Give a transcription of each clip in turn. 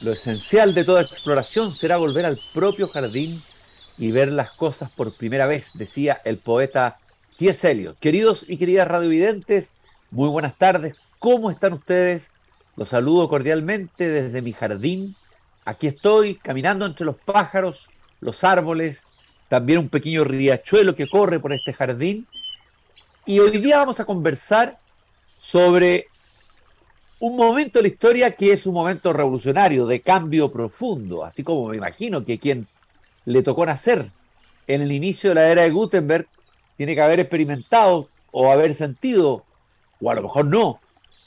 Lo esencial de toda exploración será volver al propio jardín y ver las cosas por primera vez, decía el poeta T.S. Queridos y queridas radiovidentes, muy buenas tardes. ¿Cómo están ustedes? Los saludo cordialmente desde mi jardín. Aquí estoy caminando entre los pájaros, los árboles, también un pequeño riachuelo que corre por este jardín. Y hoy día vamos a conversar sobre un momento de la historia que es un momento revolucionario, de cambio profundo, así como me imagino que quien le tocó nacer en el inicio de la era de Gutenberg tiene que haber experimentado o haber sentido, o a lo mejor no,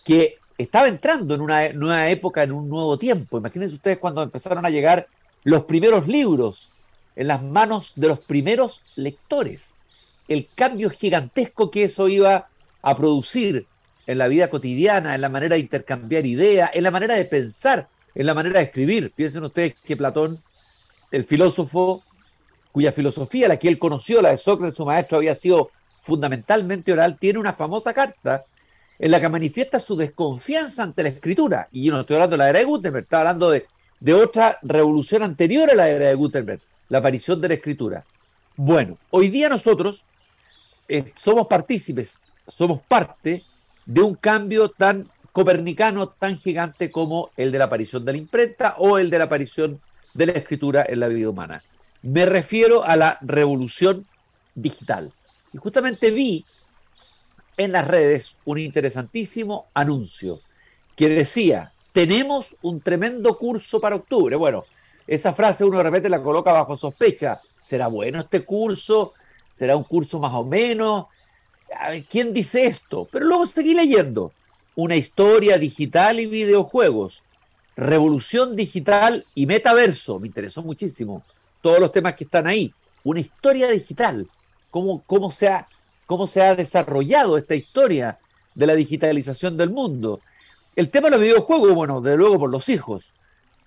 que estaba entrando en una nueva época, en un nuevo tiempo. Imagínense ustedes cuando empezaron a llegar los primeros libros en las manos de los primeros lectores. El cambio gigantesco que eso iba a producir en la vida cotidiana, en la manera de intercambiar ideas, en la manera de pensar, en la manera de escribir. Piensen ustedes que Platón, el filósofo cuya filosofía, la que él conoció, la de Sócrates, su maestro, había sido fundamentalmente oral, tiene una famosa carta en la que manifiesta su desconfianza ante la escritura. Y yo no estoy hablando de la era de Gutenberg, estoy hablando de, de otra revolución anterior a la era de Gutenberg, la aparición de la escritura. Bueno, hoy día nosotros eh, somos partícipes, somos parte de un cambio tan copernicano, tan gigante como el de la aparición de la imprenta o el de la aparición de la escritura en la vida humana. Me refiero a la revolución digital. Y justamente vi en las redes un interesantísimo anuncio que decía, tenemos un tremendo curso para octubre. Bueno, esa frase uno de repente la coloca bajo sospecha. ¿Será bueno este curso? ¿Será un curso más o menos? ¿Quién dice esto? Pero luego seguí leyendo. Una historia digital y videojuegos. Revolución digital y metaverso. Me interesó muchísimo. Todos los temas que están ahí. Una historia digital. ¿Cómo, cómo, se, ha, cómo se ha desarrollado esta historia de la digitalización del mundo? El tema de los videojuegos, bueno, de luego por los hijos.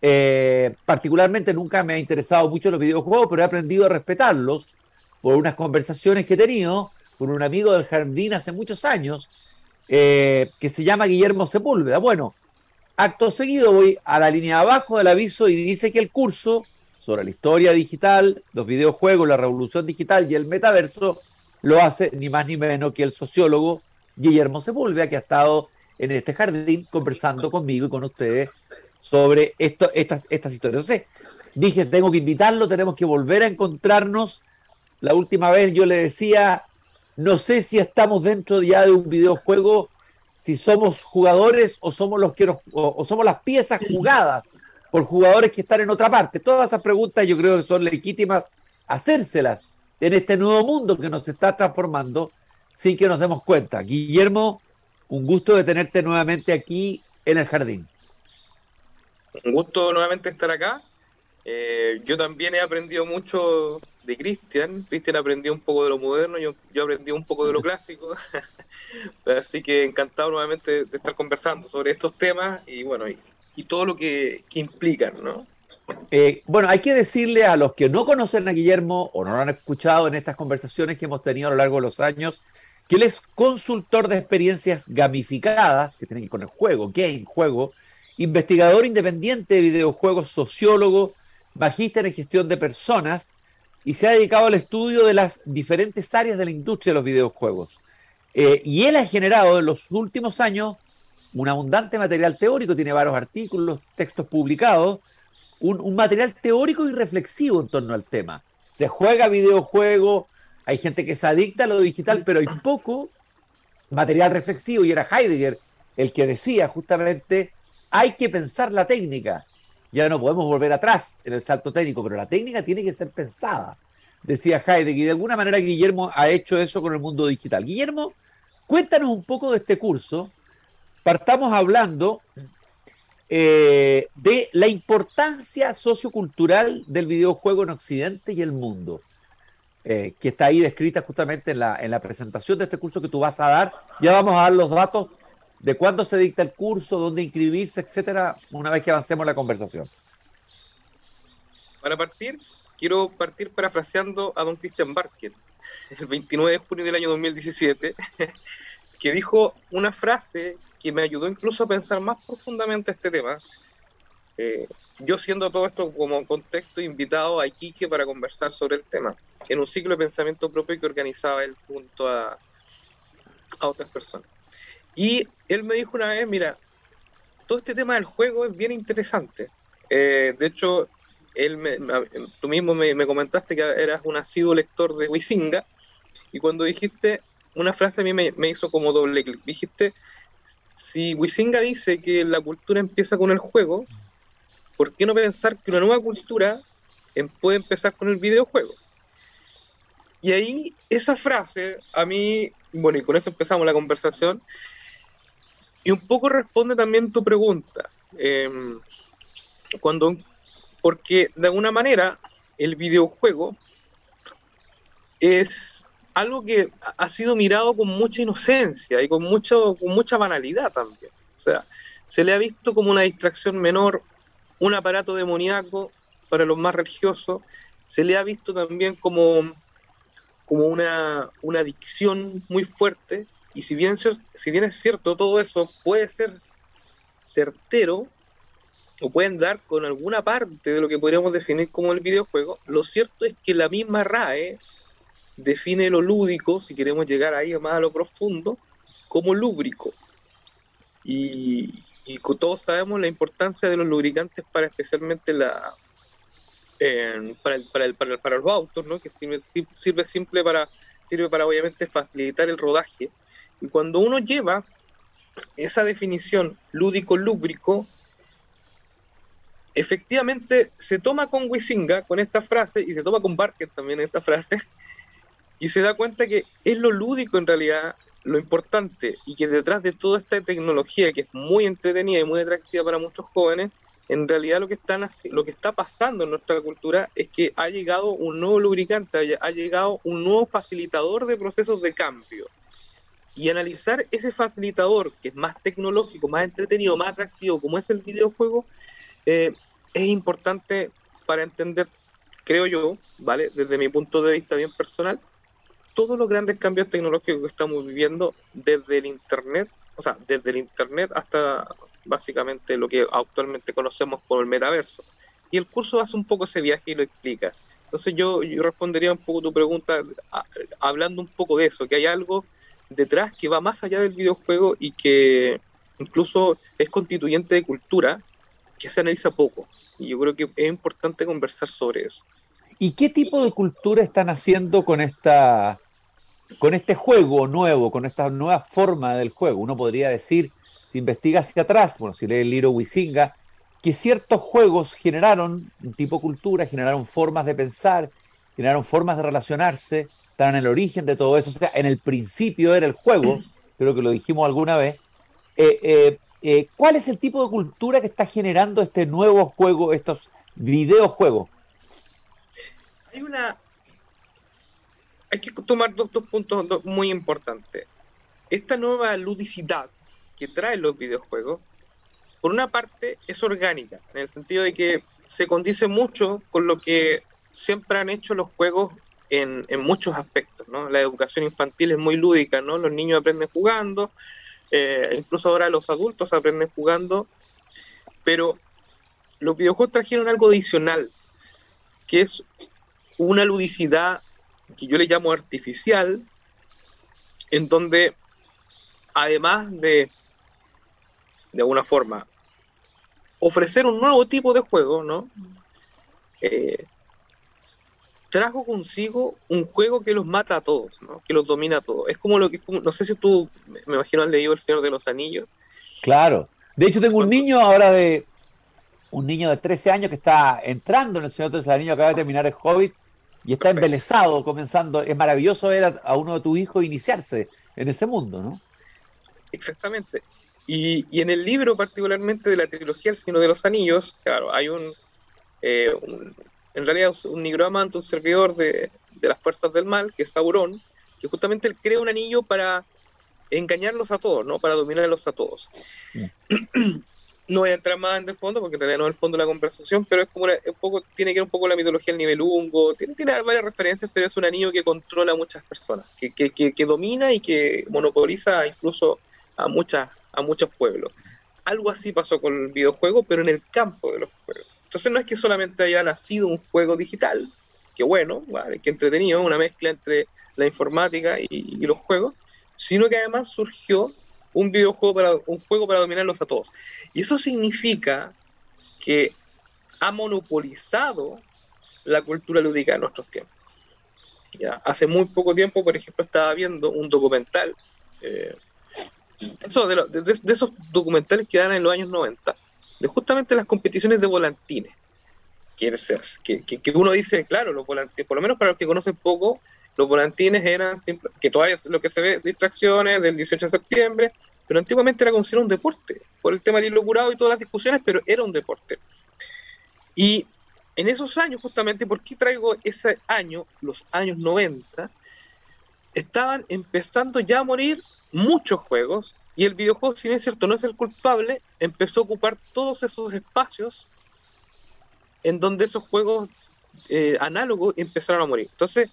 Eh, particularmente nunca me ha interesado mucho los videojuegos, pero he aprendido a respetarlos por unas conversaciones que he tenido con un amigo del jardín hace muchos años, eh, que se llama Guillermo Sepúlveda. Bueno, acto seguido voy a la línea de abajo del aviso y dice que el curso sobre la historia digital, los videojuegos, la revolución digital y el metaverso lo hace ni más ni menos que el sociólogo Guillermo Sepúlveda, que ha estado en este jardín conversando conmigo y con ustedes sobre esto, estas, estas historias. Entonces, dije, tengo que invitarlo, tenemos que volver a encontrarnos. La última vez yo le decía no sé si estamos dentro ya de un videojuego, si somos jugadores o somos los que o, somos las piezas jugadas por jugadores que están en otra parte. Todas esas preguntas yo creo que son legítimas hacérselas en este nuevo mundo que nos está transformando sin que nos demos cuenta. Guillermo, un gusto de tenerte nuevamente aquí en el jardín. Un gusto nuevamente estar acá. Eh, yo también he aprendido mucho de Cristian. Cristian aprendió un poco de lo moderno, yo, yo aprendí un poco de lo clásico. Así que encantado nuevamente de estar conversando sobre estos temas y bueno, y, todo lo que, implican, ¿no? Eh, bueno, hay que decirle a los que no conocen a Guillermo o no lo han escuchado en estas conversaciones que hemos tenido a lo largo de los años, que él es consultor de experiencias gamificadas, que tienen que con el juego, game, juego, investigador independiente de videojuegos, sociólogo, magíster en gestión de personas y se ha dedicado al estudio de las diferentes áreas de la industria de los videojuegos. Eh, y él ha generado en los últimos años un abundante material teórico, tiene varios artículos, textos publicados, un, material teórico y reflexivo en torno al tema. Se juega videojuego, hay gente que se adicta a lo digital, pero hay poco material reflexivo y era Heidegger el que decía justamente hay que pensar la técnica ya no podemos volver atrás en el salto técnico, pero la técnica tiene que ser pensada, decía Heidegger, y de alguna manera Guillermo ha hecho eso con el mundo digital. Guillermo, cuéntanos un poco de este curso. Partamos hablando eh, de la importancia sociocultural del videojuego en Occidente y el mundo, eh, que está ahí descrita justamente en la, en la presentación de este curso que tú vas a dar. Ya vamos a dar los datos de cuándo se dicta el curso, dónde inscribirse, etcétera, una vez que avancemos la conversación. Para partir, quiero partir parafraseando a don Christian Barker, el 29 de junio del año 2017, que dijo una frase que me ayudó incluso a pensar más profundamente este tema. eh, yo siendo todo esto como contexto invitado a Iquique para conversar sobre el tema, en un ciclo de pensamiento propio que organizaba él junto a, a otras personas. Y él me dijo una vez, mira, todo este tema del juego es bien interesante. Eh, de hecho, él tú mismo me, me, comentaste que eras un asiduo lector de Wisinga, y cuando dijiste una frase a mí me, me hizo como doble clic. Dijiste, si Wisinga dice que la cultura empieza con el juego, ¿por qué no pensar que una nueva cultura em, puede empezar con el videojuego? Y ahí esa frase, a mí, bueno, y con eso empezamos la conversación, y un poco responde también tu pregunta. Eh, cuando, porque de alguna manera el videojuego es algo que ha sido mirado con mucha inocencia y con, mucho, con mucha banalidad también. O sea, se le ha visto como una distracción menor, un aparato demoníaco para los más religiosos, se le ha visto también como, como una, una adicción muy fuerte, y si bien, si bien es cierto, todo eso puede ser certero, o pueden dar con alguna parte de lo que podríamos definir como el videojuego, lo cierto es que la misma RAE define lo lúdico, si queremos llegar ahí más a lo profundo, como lúbrico. Y, y todos sabemos la importancia de los lubricantes para especialmente la para, el, para, el, para, los autos, ¿no? que sirve, sirve, simple para, sirve para obviamente facilitar el rodaje. Y cuando uno lleva esa definición lúdico-lúbrico, efectivamente se toma con Wisinga, con esta frase, y se toma con Barker también esta frase, y se da cuenta que es lo lúdico en realidad lo importante y que detrás de toda esta tecnología que es muy entretenida y muy atractiva para muchos jóvenes, en realidad lo que, están, lo que está pasando en nuestra cultura es que ha llegado un nuevo lubricante, ha llegado un nuevo facilitador de procesos de cambio. Y analizar ese facilitador, que es más tecnológico, más entretenido, más atractivo, como es el videojuego, eh, es importante para entender, creo yo, ¿vale? Desde mi punto de vista bien personal, todos los grandes cambios tecnológicos que estamos viviendo desde el Internet, o sea, desde el Internet hasta básicamente lo que actualmente conocemos como el metaverso. Y el curso hace un poco ese viaje y lo explica. Entonces yo, yo respondería un poco tu pregunta hablando un poco de eso, que hay algo detrás que va más allá del videojuego y que incluso es constituyente de cultura que se analiza poco. Y yo creo que es importante conversar sobre eso. ¿Y qué tipo de cultura están haciendo con esta con este juego nuevo, con esta nueva forma del juego? Uno podría decir, si investiga hacia atrás, bueno, si lee el libro Wisinga, que ciertos juegos generaron un tipo de cultura, generaron formas de pensar, generaron formas de relacionarse, están en el origen de todo eso. O sea, en el principio era el juego, creo que lo dijimos alguna vez. Eh, eh, eh, ¿Cuál es el tipo de cultura que está generando este nuevo juego, estos videojuegos? hay una. Hay que tomar dos, puntos muy importantes. Esta nueva ludicidad que traen los videojuegos, por una parte, es orgánica, en el sentido de que se condice mucho con lo que siempre han hecho los juegos en, muchos aspectos, ¿no? La educación infantil es muy lúdica, ¿no? Los niños aprenden jugando, eh, incluso ahora los adultos aprenden jugando, pero los videojuegos trajeron algo adicional, que es una ludicidad que yo le llamo artificial, en donde además de, de alguna forma, ofrecer un nuevo tipo de juego, ¿no? Eh, trajo consigo un juego que los mata a todos, ¿no? que los domina a todos. Es como lo que, no sé si tú, me imagino, has leído El Señor de los Anillos. Claro. De hecho, tengo un niño ahora de, un niño de 13 años que está entrando en El Señor de los Anillos, acaba de terminar el Hobbit, y está embelesado comenzando. Es maravilloso ver a, uno de tus hijos iniciarse en ese mundo, ¿no? Exactamente. Y, en el libro, particularmente de la trilogía El Señor de los Anillos, claro, hay un, eh, en realidad un nigromante, un servidor de, las fuerzas del mal, que es Sauron, que justamente él crea un anillo para engañarlos a todos, ¿no? Para dominarlos a todos. Mm. no voy a entrar más en el fondo porque en realidad no es el fondo de la conversación, pero es como un poco, tiene que ver un poco la mitología del nivel hungo, tiene, tiene varias referencias, pero es un anillo que controla a muchas personas, que, que, que, domina y que monopoliza incluso a, muchas, a muchos pueblos. algo así pasó con el videojuego, pero en el campo de los juegos. Entonces no es que solamente haya nacido un juego digital, que bueno, que entretenido, una mezcla entre la informática y, los juegos, sino que además surgió un videojuego para un juego para dominarlos a todos. Y eso significa que ha monopolizado la cultura lúdica de nuestros tiempos. Ya, hace muy poco tiempo, por ejemplo, estaba viendo un documental, eh, eso de, de, esos documentales que dan en los años 90, justamente las competiciones de volantines. Que, que, que, uno dice, claro, los volantines, por lo menos para los que conocen poco, los volantines eran, que todavía lo que se ve, distracciones del 18 de septiembre, pero antiguamente era considerado un deporte, por el tema del hilo y todas las discusiones, pero era un deporte. Y en esos años, justamente, ¿por qué traigo ese año, los años 90? Estaban empezando ya a morir muchos juegos y el videojuego, si bien es cierto, no es el culpable, empezó a ocupar todos esos espacios en donde esos juegos eh, análogos empezaron a morir. Entonces,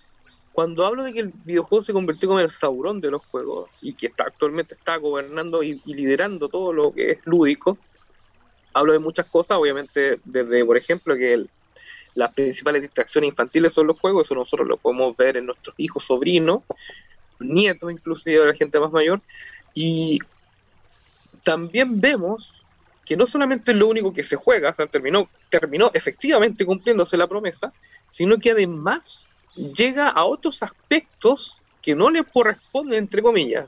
cuando hablo de que el videojuego se convirtió como el saurón de los juegos y que actualmente está gobernando y, liderando todo lo que es lúdico, hablo de muchas cosas, obviamente desde, por ejemplo, que las principales distracciones infantiles son los juegos, eso nosotros lo podemos ver en nuestros hijos, sobrinos, nietos inclusive de la gente más mayor, y también vemos que no solamente es lo único que se juega, o sea, terminó, terminó efectivamente cumpliéndose la promesa, sino que además llega a otros aspectos que no le corresponden, entre comillas.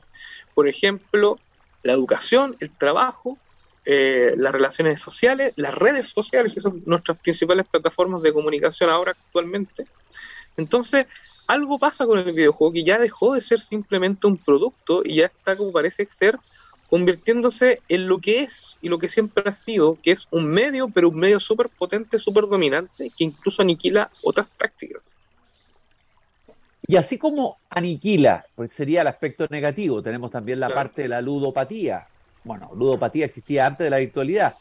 Por ejemplo, la educación, el trabajo, eh, las relaciones sociales, las redes sociales, que son nuestras principales plataformas de comunicación ahora actualmente. Entonces, algo pasa con el videojuego que ya dejó de ser simplemente un producto y ya está como parece ser convirtiéndose en lo que es y lo que siempre ha sido, que es un medio, pero un medio súper potente, súper dominante, que incluso aniquila otras prácticas. Y así como aniquila, pues sería el aspecto negativo, tenemos también la parte de la ludopatía. Bueno, ludopatía existía antes de la virtualidad.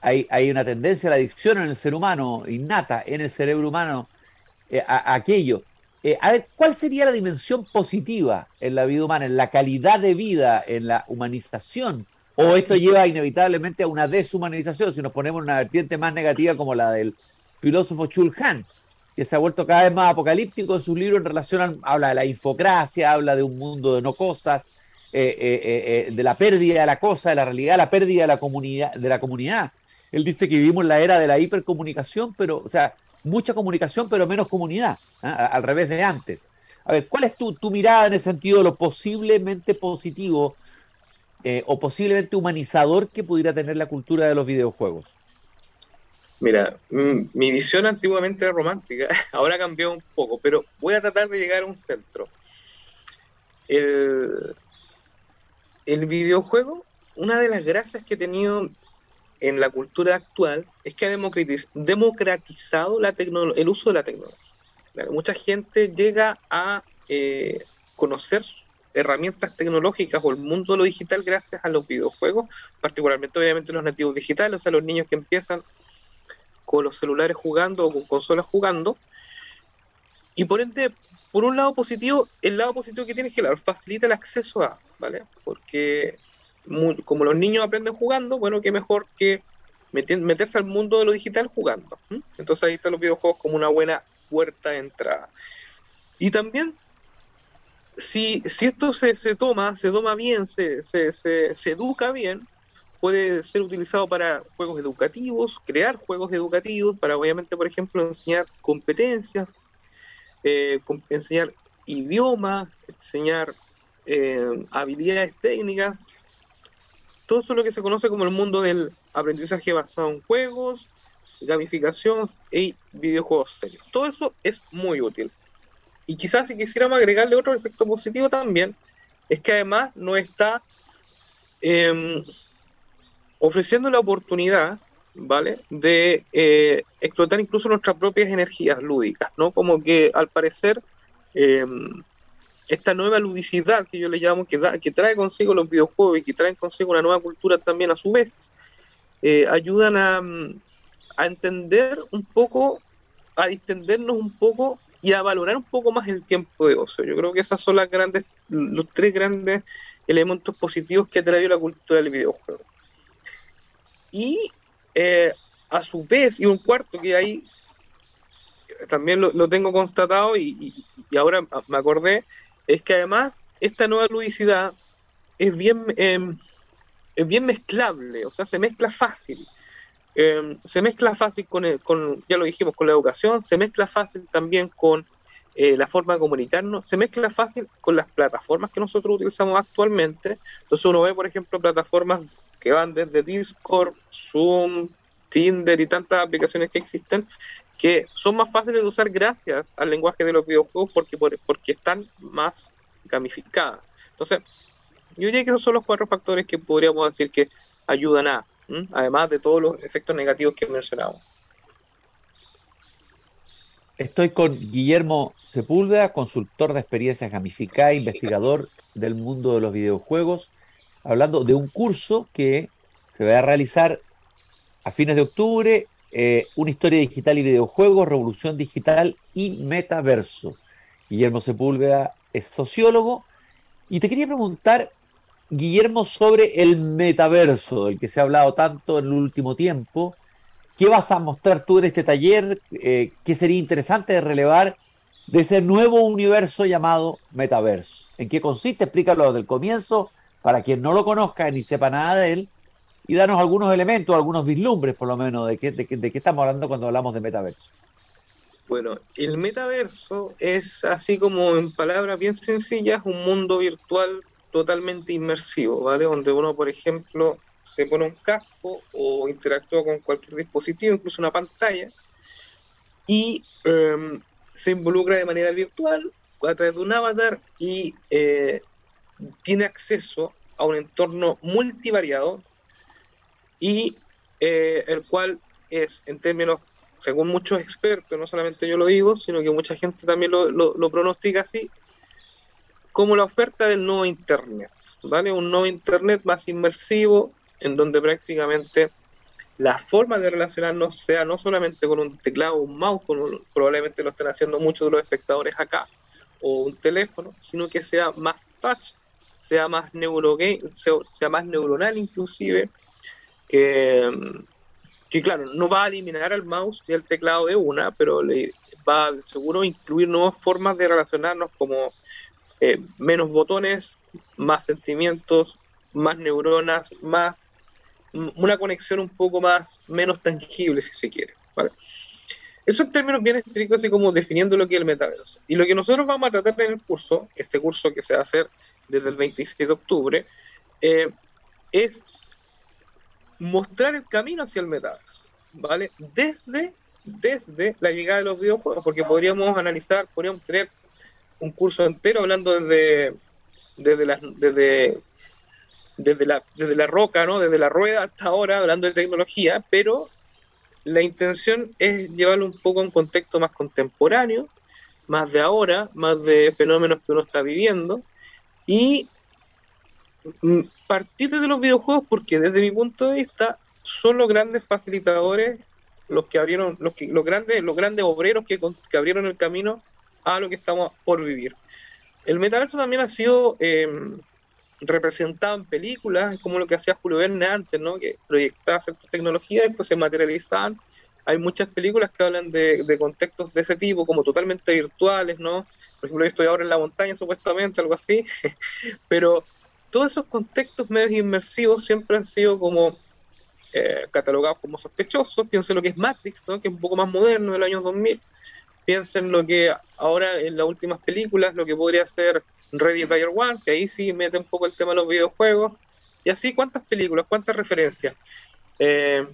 Hay, hay una tendencia a la adicción en el ser humano, innata en el cerebro humano, eh, a aquello. Eh, a ver, ¿cuál sería la dimensión positiva en la vida humana, en la calidad de vida, en la humanización? ¿O esto lleva inevitablemente a una deshumanización si nos ponemos en una vertiente más negativa como la del filósofo Chul Han, que se ha vuelto cada vez más apocalíptico en sus libros en relación a, habla de la infocracia, habla de un mundo de no cosas, eh, eh, de la pérdida de la cosa, de la realidad, la pérdida de la comunidad, de la comunidad. Él dice que vivimos la era de la hipercomunicación, pero, o sea, mucha comunicación, pero menos comunidad, ¿ah? al revés de antes. A ver, ¿cuál es tu, mirada en el sentido de lo posiblemente positivo eh, o posiblemente humanizador que pudiera tener la cultura de los videojuegos? Mira, mm, mi visión antiguamente era romántica, ahora cambió un poco, pero voy a tratar de llegar a un centro. El, el videojuego, una de las gracias que he tenido en la cultura actual es que ha democratizado la el uso de la tecnología. Mucha gente llega a eh, conocer herramientas tecnológicas o el mundo de lo digital gracias a los videojuegos, particularmente obviamente los nativos digitales, o sea, los niños que empiezan con los celulares jugando o con consolas jugando. Y por ende, por un lado positivo, el lado positivo que tiene es que facilita el acceso a, ¿vale? Porque como los niños aprenden jugando, bueno, qué mejor que meterse al mundo de lo digital jugando. Entonces ahí están los videojuegos como una buena puerta de entrada. Y también, si, si esto se, se toma, se toma bien, se, se, se, educa bien, puede ser utilizado para juegos educativos, crear juegos educativos, para obviamente, por ejemplo, enseñar competencias, eh, enseñar idiomas, enseñar eh, habilidades técnicas, todo eso es lo que se conoce como el mundo del aprendizaje basado en juegos, gamificación y videojuegos serios. Todo eso es muy útil. Y quizás si quisiéramos agregarle otro efecto positivo también, es que además nos está em, ofreciendo la oportunidad, ¿vale? De eh, explotar incluso nuestras propias energías lúdicas, ¿no? Como que al parecer em, esta nueva ludicidad que yo le llamo, que, que trae consigo los videojuegos y que traen consigo una nueva cultura también a su vez, eh, ayudan a, a, entender un poco, a distendernos un poco y a valorar un poco más el tiempo de ocio. Yo creo que esas son las grandes, los tres grandes elementos positivos que ha traído la cultura del videojuego. y eh, a su vez, y un cuarto que ahí también lo, tengo constatado y, ahora me acordé, es que además esta nueva ludicidad es bien, em, es bien mezclable, o sea, se mezcla fácil. Em, se mezcla fácil con, con, ya lo dijimos, con la educación, se mezcla fácil también con eh, la forma de comunicarnos, se mezcla fácil con las plataformas que nosotros utilizamos actualmente. Entonces uno ve, por ejemplo, plataformas que van desde Discord, Zoom, Tinder y tantas aplicaciones que existen, que son más fáciles de usar gracias al lenguaje de los videojuegos porque, porque están más gamificadas. Entonces, yo diría que esos son los cuatro factores que podríamos decir que ayudan a, además de todos los efectos negativos que mencionamos. Estoy con Guillermo Sepúlveda, consultor de experiencias gamificadas, investigador del mundo de los videojuegos, hablando de un curso que se va a realizar a fines de octubre, eh, una historia digital y videojuegos, revolución digital y metaverso. Guillermo Sepúlveda es sociólogo y te quería preguntar, Guillermo, sobre el metaverso, del que se ha hablado tanto en el último tiempo ¿Qué vas a mostrar tú en este taller? Eh, ¿Qué sería interesante de relevar de ese nuevo universo llamado metaverso? ¿En qué consiste? Explícalo desde el comienzo para quien no lo conozca ni sepa nada de él y danos algunos elementos, algunos vislumbres por lo menos de qué, de, de qué estamos hablando cuando hablamos de metaverso. Bueno, el metaverso es así como en palabras bien sencillas un mundo virtual totalmente inmersivo, ¿vale? Donde uno, por ejemplo, se pone un casco o interactúa con cualquier dispositivo, incluso una pantalla, y em, se involucra de manera virtual a través de un avatar y eh, tiene acceso a un entorno multivariado y eh, el cual es en términos, según muchos expertos, no solamente yo lo digo, sino que mucha gente también lo, lo pronostica así, como la oferta del nuevo Internet. ¿vale? Un nuevo Internet más inmersivo, en donde prácticamente la forma de relacionarnos sea no solamente con un teclado o un mouse, como probablemente lo están haciendo muchos de los espectadores acá, o un teléfono, sino que sea más touch, sea más, neuro sea, más neuronal inclusive, que, que claro, no va a eliminar al mouse y al teclado de una, pero le va seguro incluir nuevas formas de relacionarnos como eh, menos botones, más sentimientos, más neuronas, más una conexión un poco más, menos tangible, si se quiere. ¿vale? Eso en términos bien estrictos, así como definiendo lo que es el metaverso. Y lo que nosotros vamos a tratar en el curso, este curso que se va a hacer desde el 26 de octubre, eh, es mostrar el camino hacia el metaverso, ¿vale? Desde, desde la llegada de los videojuegos, porque podríamos analizar, podríamos tener un curso entero hablando desde, desde, las, desde desde la, desde la roca, ¿no? desde la rueda hasta ahora, hablando de tecnología, pero la intención es llevarlo un poco a un contexto más contemporáneo, más de ahora, más de fenómenos que uno está viviendo, y partir de los videojuegos porque desde mi punto de vista son los grandes facilitadores los que abrieron los, que, los grandes los grandes obreros que, que abrieron el camino a lo que estamos por vivir el metaverso también ha sido eh, representado en películas, como lo que hacía Julio Verne antes, ¿no? que proyectaba ciertas tecnologías después se materializaban. Hay muchas películas que hablan de, de, contextos de ese tipo, como totalmente virtuales, ¿no? Por ejemplo, yo estoy ahora en la montaña, supuestamente, algo así, pero todos esos contextos medios inmersivos siempre han sido como eh, catalogados como sospechosos. Piensen lo que es Matrix, ¿no? que es un poco más moderno, del año 2000. Piensen lo que ahora en las últimas películas, lo que podría ser Ready Player One, que ahí sí mete un poco el tema de los videojuegos. Y así, ¿cuántas películas? ¿Cuántas referencias? Eh,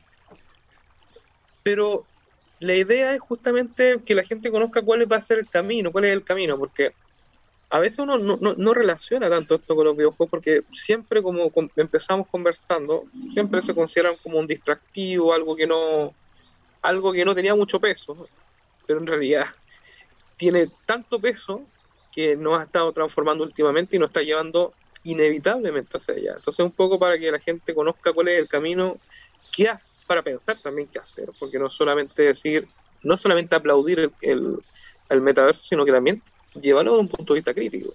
pero la idea es justamente que la gente conozca cuál va a ser el camino, cuál es el camino, porque a veces uno no, relaciona tanto esto con los videojuegos, porque siempre como empezamos conversando, siempre se consideran como un distractivo, algo que no, algo que no tenía mucho peso, pero en realidad tiene tanto peso que nos ha estado transformando últimamente y nos está llevando inevitablemente hacia allá. Entonces, un poco para que la gente conozca cuál es el camino, qué hace, para pensar también qué hacer, porque no solamente decir, no solamente aplaudir el, el, metaverso, sino que también llevarlo desde un punto de vista crítico.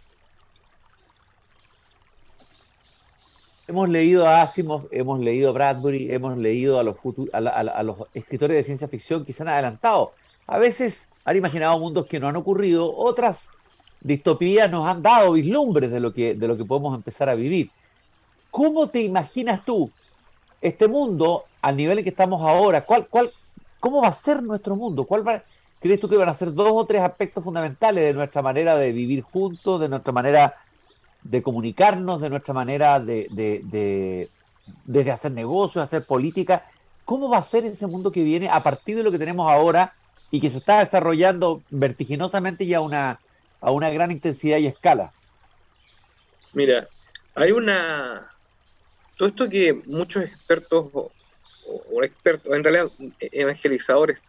hemos leído a Asimov, hemos leído a Bradbury, hemos leído a los, a, los escritores de ciencia ficción que se han adelantado. A veces han imaginado mundos que no han ocurrido, otras distopías nos han dado vislumbres de lo que, de podemos empezar a vivir. ¿Cómo te imaginas tú este mundo al nivel en que estamos ahora? ¿Cuál, cuál, ¿Cómo va a ser nuestro mundo? ¿Cuál ¿Crees tú que van a ser dos o tres aspectos fundamentales de nuestra manera de vivir juntos, de nuestra manera de comunicarnos, de nuestra manera de, de, hacer negocios, hacer política. ¿Cómo va a ser ese mundo que viene a partir de lo que tenemos ahora y que se está desarrollando vertiginosamente y a una, a una gran intensidad y escala? Mira, hay una... Todo esto que muchos expertos o, expertos, en realidad evangelizadores,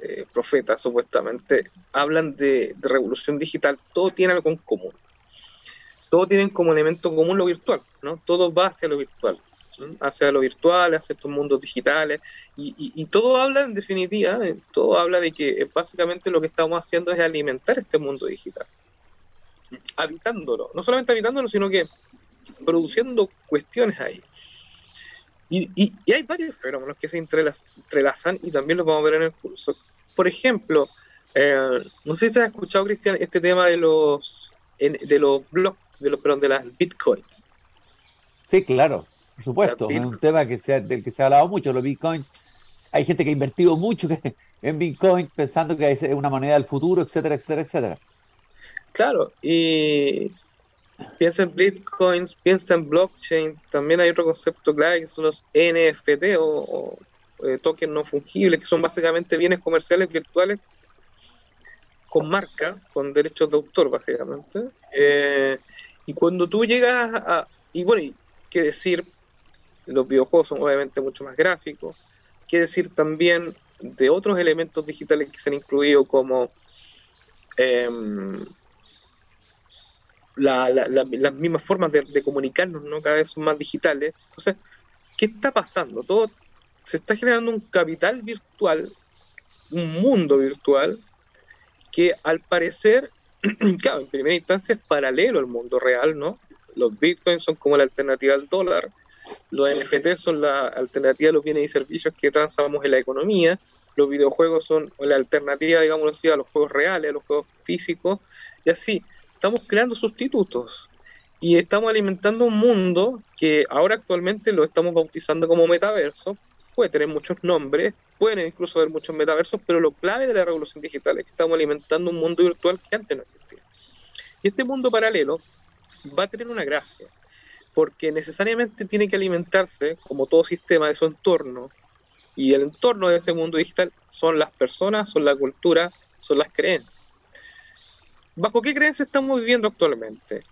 eh, profetas supuestamente, hablan de, revolución digital, todo tiene algo en común todos tienen como elemento común lo virtual, ¿no? Todo va hacia lo virtual, hacia lo virtual, hacia estos mundos digitales, y, todo habla, en definitiva, eh, todo habla de que eh, básicamente lo que estamos haciendo es alimentar este mundo digital, habitándolo, no solamente habitándolo, sino que produciendo cuestiones ahí. Y, hay varios fenómenos que se entrelazan y también los vamos a ver en el curso. Por ejemplo, eh, no sé si has escuchado, Cristian, este tema de los, de los blogs de los, perdón, de las bitcoins. Sí, claro, por supuesto. Es un tema que se, del que se ha hablado mucho, los bitcoins. Hay gente que ha invertido mucho en bitcoin pensando que es una moneda del futuro, etcétera, etcétera, etcétera. Claro, y piensa en bitcoins, piensa en blockchain. También hay otro concepto clave que son los NFT o, eh, tokens no fungibles, que son básicamente bienes comerciales virtuales con marca, con derechos de autor, básicamente. Eh, y cuando tú llegas a... Y bueno, y qué decir, los videojuegos son obviamente mucho más gráficos, qué decir también de otros elementos digitales que se han incluido como em, las mismas formas de, comunicarnos, ¿no? Cada vez son más digitales. Entonces, ¿qué está pasando? Todo se está generando un capital virtual, un mundo virtual, que al parecer claro, en primera instancia es paralelo al mundo real, ¿no? Los bitcoins son como la alternativa al dólar, los NFT son la alternativa a los bienes y servicios que transamos en la economía, los videojuegos son la alternativa, digamos así, a los juegos reales, a los juegos físicos, y así, estamos creando sustitutos y estamos alimentando un mundo que ahora actualmente lo estamos bautizando como metaverso, puede tener muchos nombres, pueden incluso haber muchos metaversos, pero lo clave de la revolución digital es que estamos alimentando un mundo virtual que antes no existía. Y este mundo paralelo va a tener una gracia, porque necesariamente tiene que alimentarse, como todo sistema, de su entorno, y el entorno de ese mundo digital son las personas, son la cultura, son las creencias. ¿Bajo qué creencias estamos viviendo actualmente?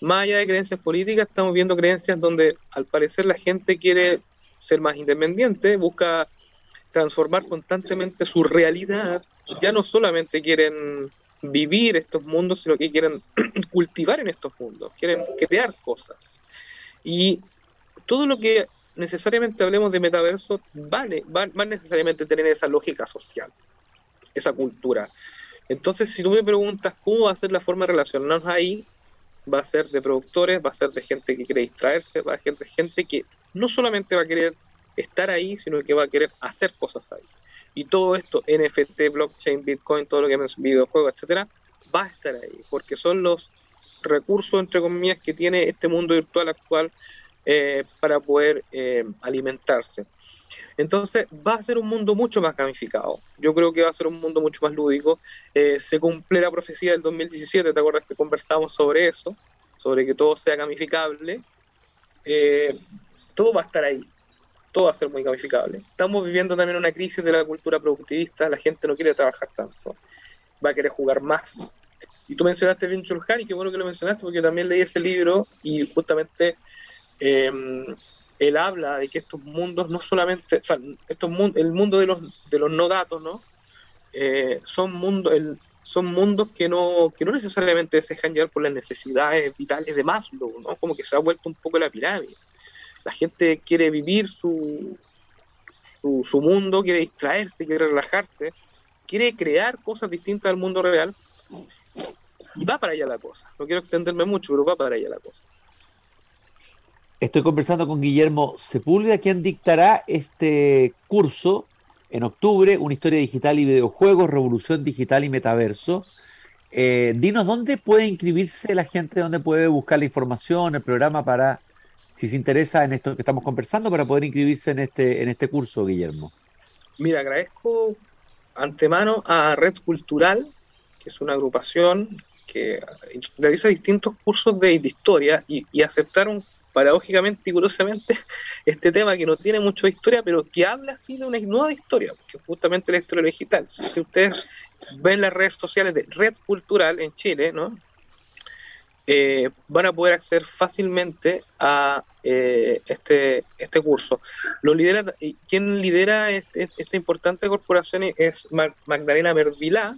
Más allá de creencias políticas, estamos viendo creencias donde al parecer la gente quiere ser más independiente, busca transformar constantemente su realidad. Ya no solamente quieren vivir estos mundos, sino que quieren cultivar en estos mundos, quieren crear cosas. Y todo lo que necesariamente hablemos de metaverso vale, va, va necesariamente tener esa lógica social, esa cultura. Entonces, si tú me preguntas cómo va a ser la forma de relacionarnos ahí, va a ser de productores, va a ser de gente que quiere distraerse, va a ser de gente que no solamente va a querer estar ahí, sino que va a querer hacer cosas ahí. Y todo esto, NFT, blockchain, Bitcoin, todo lo que es videojuegos, etcétera, va a estar ahí, porque son los recursos, entre comillas, que tiene este mundo virtual actual eh, para poder eh, alimentarse. Entonces va a ser un mundo mucho más gamificado. Yo creo que va a ser un mundo mucho más lúdico. Eh, se cumple la profecía del 2017, ¿te acuerdas que conversamos sobre eso? Sobre que todo sea gamificable. todo va a estar ahí. Todo va a ser muy gamificable. Estamos viviendo también una crisis de la cultura productivista. La gente no quiere trabajar tanto. Va a querer jugar más. Y tú mencionaste Chulhan y qué bueno que lo mencionaste porque también leí ese libro y justamente Em, él habla de que estos mundos no solamente, estos, el mundo de los, de los no datos, ¿no? Eh, son, mundo, el, son mundos que no, que no necesariamente se dejan llevar por las necesidades vitales de Maslow, ¿no? Como que se ha vuelto un poco la pirámide. La gente quiere vivir su, su, su mundo, quiere distraerse, quiere relajarse, quiere crear cosas distintas al mundo real y va para allá la cosa. No quiero extenderme mucho, pero va para allá la cosa. Estoy conversando con Guillermo Sepúlveda, quien dictará este curso en octubre, una historia digital y videojuegos, revolución digital y metaverso. Eh, dinos dónde puede inscribirse la gente, dónde puede buscar la información, el programa para, si se interesa en esto que estamos conversando, para poder inscribirse en este, en este curso, Guillermo. Mira, agradezco antemano a Red Cultural, que es una agrupación que realiza distintos cursos de, historia y, y aceptaron paradójicamente y curiosamente este tema que no tiene mucho de historia, pero que habla así de una nueva historia, que es justamente la historia digital. Si ustedes ven las redes sociales de Red Cultural en Chile, ¿no? Eh, van a poder acceder fácilmente a eh, este, este curso. Lo lidera, quien lidera este, esta importante corporación es Magdalena Mervilá,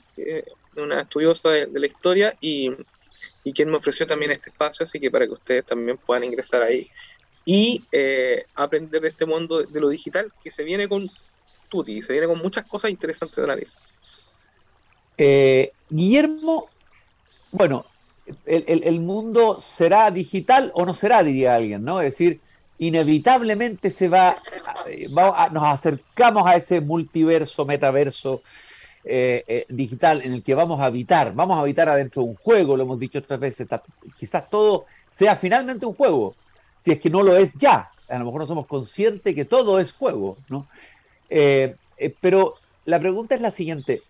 una estudiosa de la historia, y y quien me ofreció también este espacio, así que para que ustedes también puedan ingresar ahí y eh, aprender de este mundo de, lo digital que se viene con Tuti, se viene con muchas cosas interesantes de analizar. Eh, Guillermo, bueno, el, mundo será digital o no será, diría alguien, ¿no? Es decir, inevitablemente se va, va nos acercamos a ese multiverso, metaverso, eh, eh, digital en el que vamos a habitar, vamos a habitar adentro de un juego, lo hemos dicho otras veces, quizás todo sea finalmente un juego, si es que no lo es ya, a lo mejor no somos conscientes que todo es juego, ¿no? Eh, pero la pregunta es la siguiente,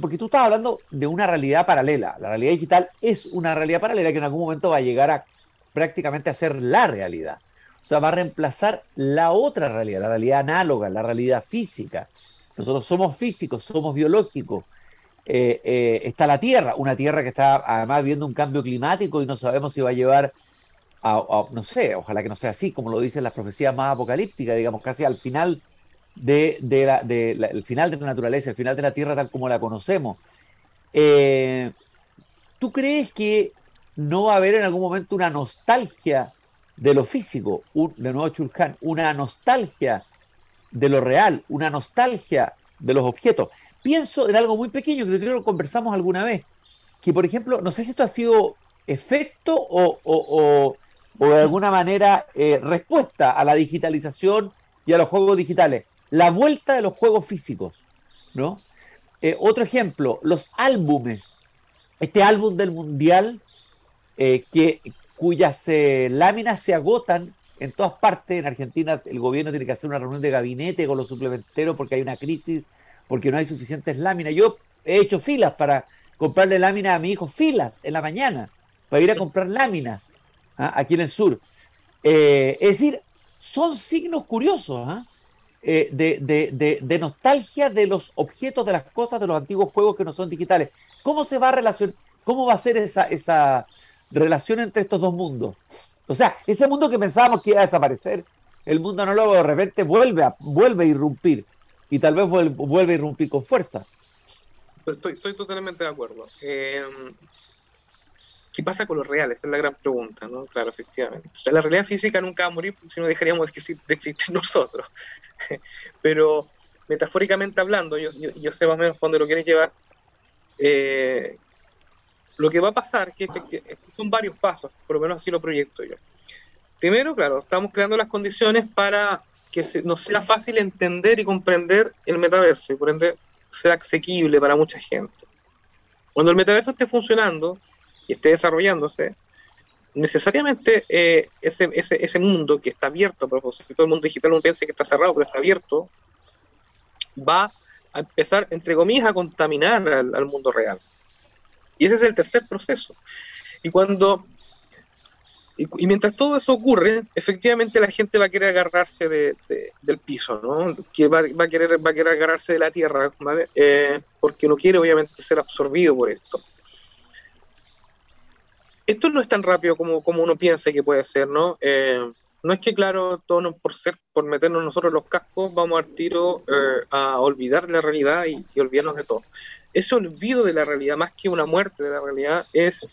porque tú estás hablando de una realidad paralela, la realidad digital es una realidad paralela que en algún momento va a llegar a prácticamente a ser la realidad. O sea, va a reemplazar la otra realidad, la realidad análoga, la realidad física. Nosotros somos físicos, somos biológicos. Eh, eh, está la Tierra, una Tierra que está además viendo un cambio climático y no sabemos si va a llevar a, no sé, ojalá que no sea así, como lo dicen las profecías más apocalípticas, digamos, casi al final de, la, el final de la naturaleza, el final de la Tierra tal como la conocemos. Eh, ¿Tú crees que no va a haber en algún momento una nostalgia de lo físico, de nuevo Chulhan, una nostalgia de lo real, una nostalgia de los objetos. Pienso en algo muy pequeño que creo que conversamos alguna vez, que por ejemplo, no sé si esto ha sido efecto o, o, de alguna manera eh, respuesta a la digitalización y a los juegos digitales, la vuelta de los juegos físicos, ¿no? Eh, otro ejemplo, los álbumes. Este álbum del Mundial eh, que, cuyas eh, láminas se agotan en todas partes. En Argentina el gobierno tiene que hacer una reunión de gabinete con los suplementeros porque hay una crisis, porque no hay suficientes láminas. Yo he hecho filas para comprarle láminas a mi hijo, filas en la mañana, para ir a comprar láminas ¿ah? aquí en el sur. Eh, es decir, son signos curiosos ¿ah? eh, de, nostalgia de los objetos, de las cosas, de los antiguos juegos que no son digitales. ¿Cómo se va a relacionar? ¿Cómo va a ser esa, relación entre estos dos mundos. O sea, ese mundo que pensábamos que iba a desaparecer, el mundo anólogo de repente vuelve a, vuelve a irrumpir y tal vez vuelve, a irrumpir con fuerza. Estoy, totalmente de acuerdo. Eh, ¿Qué pasa con los reales? Es la gran pregunta, ¿no? Claro, efectivamente. O sea, la realidad física nunca va a morir si no dejaríamos de existir nosotros. Pero metafóricamente hablando, yo, yo, sé más o menos cuándo lo quieres llevar, eh, lo que va a pasar que, son varios pasos, por lo menos así lo proyecto yo. Primero, claro, estamos creando las condiciones para que nos sea fácil entender y comprender el metaverso y por ende sea asequible para mucha gente. Cuando el metaverso esté funcionando y esté desarrollándose, necesariamente eh, ese, ese, ese, mundo que está abierto, por todo el mundo digital no piensa que está cerrado, pero está abierto, va a empezar, entre comillas, a contaminar al mundo real. Y ese es el tercer proceso. Y cuando y, mientras todo eso ocurre, efectivamente la gente va a querer agarrarse de, del piso, ¿no? Que va, a querer, va a querer agarrarse de la tierra, ¿vale? Eh, porque no quiere obviamente ser absorbido por esto. Esto no es tan rápido como, como uno piensa que puede ser, ¿no? Eh, no es que, claro, todo por ser, por meternos nosotros los cascos, vamos al tiro eh, a olvidar la realidad y, olvidarnos de todo ese olvido de la realidad, más que una muerte de la realidad, es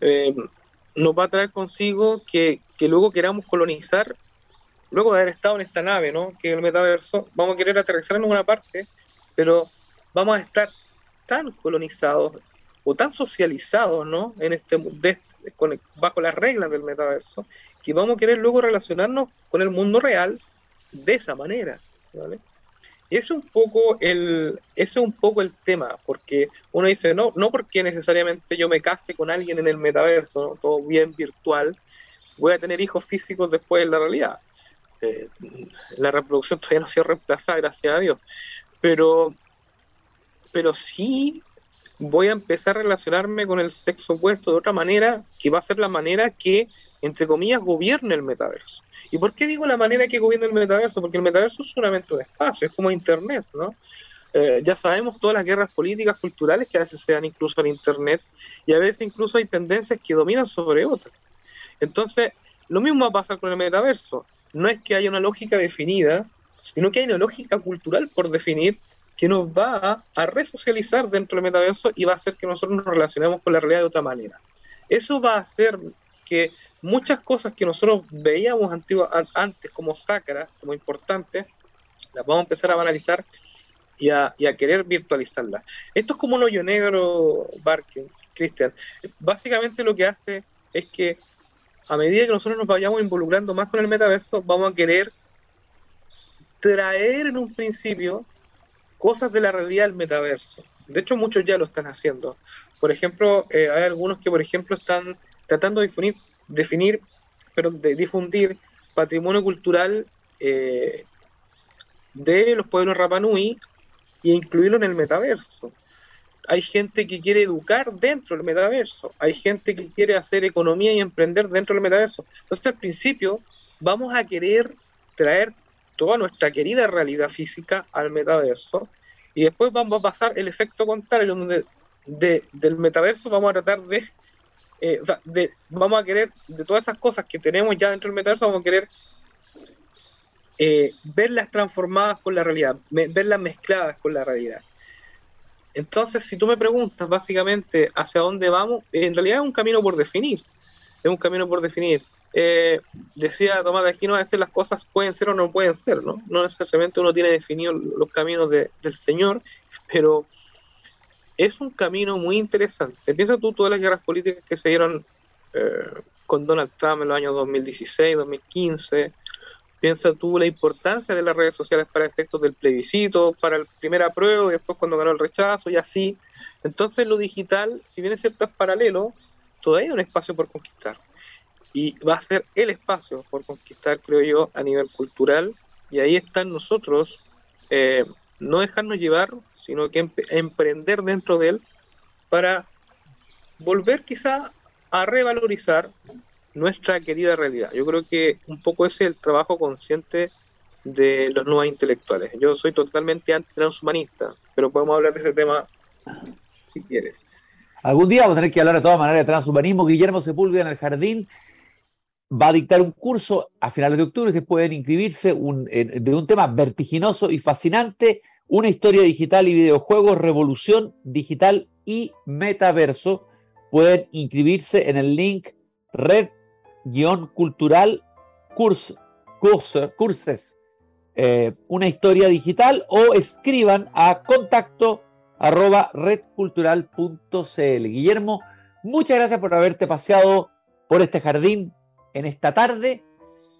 eh, nos va a traer consigo que, luego queramos colonizar, luego de haber estado en esta nave, ¿no? que el metaverso, vamos a querer aterrizar en una parte, pero vamos a estar tan colonizados o tan socializados, ¿no? En este, bajo las reglas del metaverso, que vamos a querer luego relacionarnos con el mundo real de esa manera, ¿vale? Y ese es un poco el, ese es un poco el tema, porque uno dice, no, no porque necesariamente yo me case con alguien en el metaverso, todo bien virtual, voy a tener hijos físicos después en la realidad. Eh, la reproducción todavía no ha sido reemplazada, gracias a Dios. Pero, pero sí voy a empezar a relacionarme con el sexo opuesto de otra manera, que va a ser la manera que, entre comillas, gobierne el metaverso. ¿Y por qué digo la manera que gobierne el metaverso? Porque el metaverso es solamente un espacio, es como Internet, ¿no? Eh, ya sabemos todas las guerras políticas, culturales que a veces se dan incluso en Internet y a veces incluso hay tendencias que dominan sobre otras. Entonces, lo mismo va a pasar con el metaverso. No es que haya una lógica definida, sino que hay una lógica cultural por definir que nos va a resocializar dentro del metaverso y va a hacer que nosotros nos relacionemos con la realidad de otra manera. Eso va a hacer que muchas cosas que nosotros veíamos antes como sacras, como importantes, las vamos a empezar a banalizar y a, querer virtualizarlas. Esto es como un hoyo negro, Barker, Cristian. Básicamente lo que hace es que a medida que nosotros nos vayamos involucrando más con el metaverso, vamos a querer traer en un principio cosas de la realidad del metaverso. De hecho, muchos ya lo están haciendo. Por ejemplo, eh, hay algunos que, por ejemplo, están tratando de definir, definir pero de difundir patrimonio cultural eh, de los pueblos Rapanui e incluirlo en el metaverso. Hay gente que quiere educar dentro del metaverso, hay gente que quiere hacer economía y emprender dentro del metaverso. Entonces, al principio, vamos a querer traer toda nuestra querida realidad física al metaverso y después vamos a pasar el efecto contrario, donde del metaverso vamos a tratar eh, de, vamos a querer, de todas esas cosas que tenemos ya dentro del metaverso, vamos a querer eh, verlas transformadas con la realidad, verlas mezcladas con la realidad. Entonces, si tú me preguntas básicamente hacia dónde vamos, en realidad es un camino por definir. Es un camino por definir. Eh, decía Tomás de Aquino, a veces las cosas pueden ser o no pueden ser, ¿no? No necesariamente uno tiene definido los caminos del Señor, pero es un camino muy interesante. Piensa tú todas las guerras políticas que se dieron eh, con Donald Trump en los años 2016, 2015. Piensa tú la importancia de las redes sociales para efectos del plebiscito, para el primer apruebo y después cuando ganó el rechazo y así. Entonces lo digital, si bien es cierto es paralelo, todavía hay un espacio por conquistar y va a ser el espacio por conquistar, creo yo, a nivel cultural. Y ahí están nosotros, eh, no dejarnos llevar, sino que emprender dentro de él para volver quizá a revalorizar nuestra querida realidad. Yo creo que un poco ese es el trabajo consciente de los nuevos intelectuales. Yo soy totalmente anti-transhumanista, pero podemos hablar de ese tema si quieres. Algún día vamos a tener que hablar de todas maneras de transhumanismo. Guillermo Sepúlveda en el jardín va a dictar un curso a finales de octubre, que pueden inscribirse de un tema vertiginoso y fascinante, una historia digital y videojuegos, revolución digital y metaverso. Pueden inscribirse en el link red-cultural curses, eh, una historia digital o escriban a contacto arroba redcultural.cl. Guillermo, muchas gracias por haberte paseado por este jardín en esta tarde.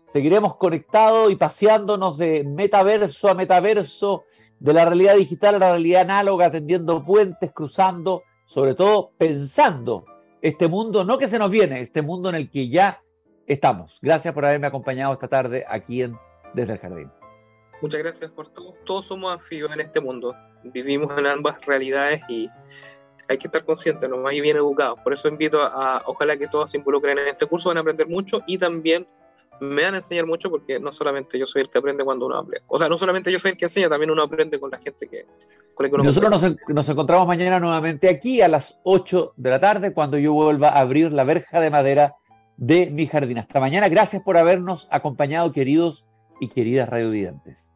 Seguiremos conectados y paseándonos de metaverso a metaverso, de la realidad digital a la realidad análoga, tendiendo puentes, cruzando, sobre todo pensando este mundo, no que se nos viene, este mundo en el que ya estamos. Gracias por haberme acompañado esta tarde aquí en Desde el Jardín. Muchas gracias por todo. Todos somos anfibios en este mundo. Vivimos en ambas realidades y hay que estar conscientes, ¿no? y bien educados. Por eso invito a, ojalá que todos se involucren en este curso, van a aprender mucho y también me van a enseñar mucho porque no solamente yo soy el que aprende cuando uno aprende. O sea, no solamente yo soy el que enseña, también uno aprende con la gente que... Con Nosotros nos, nos, encontramos mañana nuevamente aquí a las 8 de la tarde cuando yo vuelva a abrir la verja de madera de mi jardín. Hasta mañana. Gracias por habernos acompañado, queridos y queridas radiovidentes.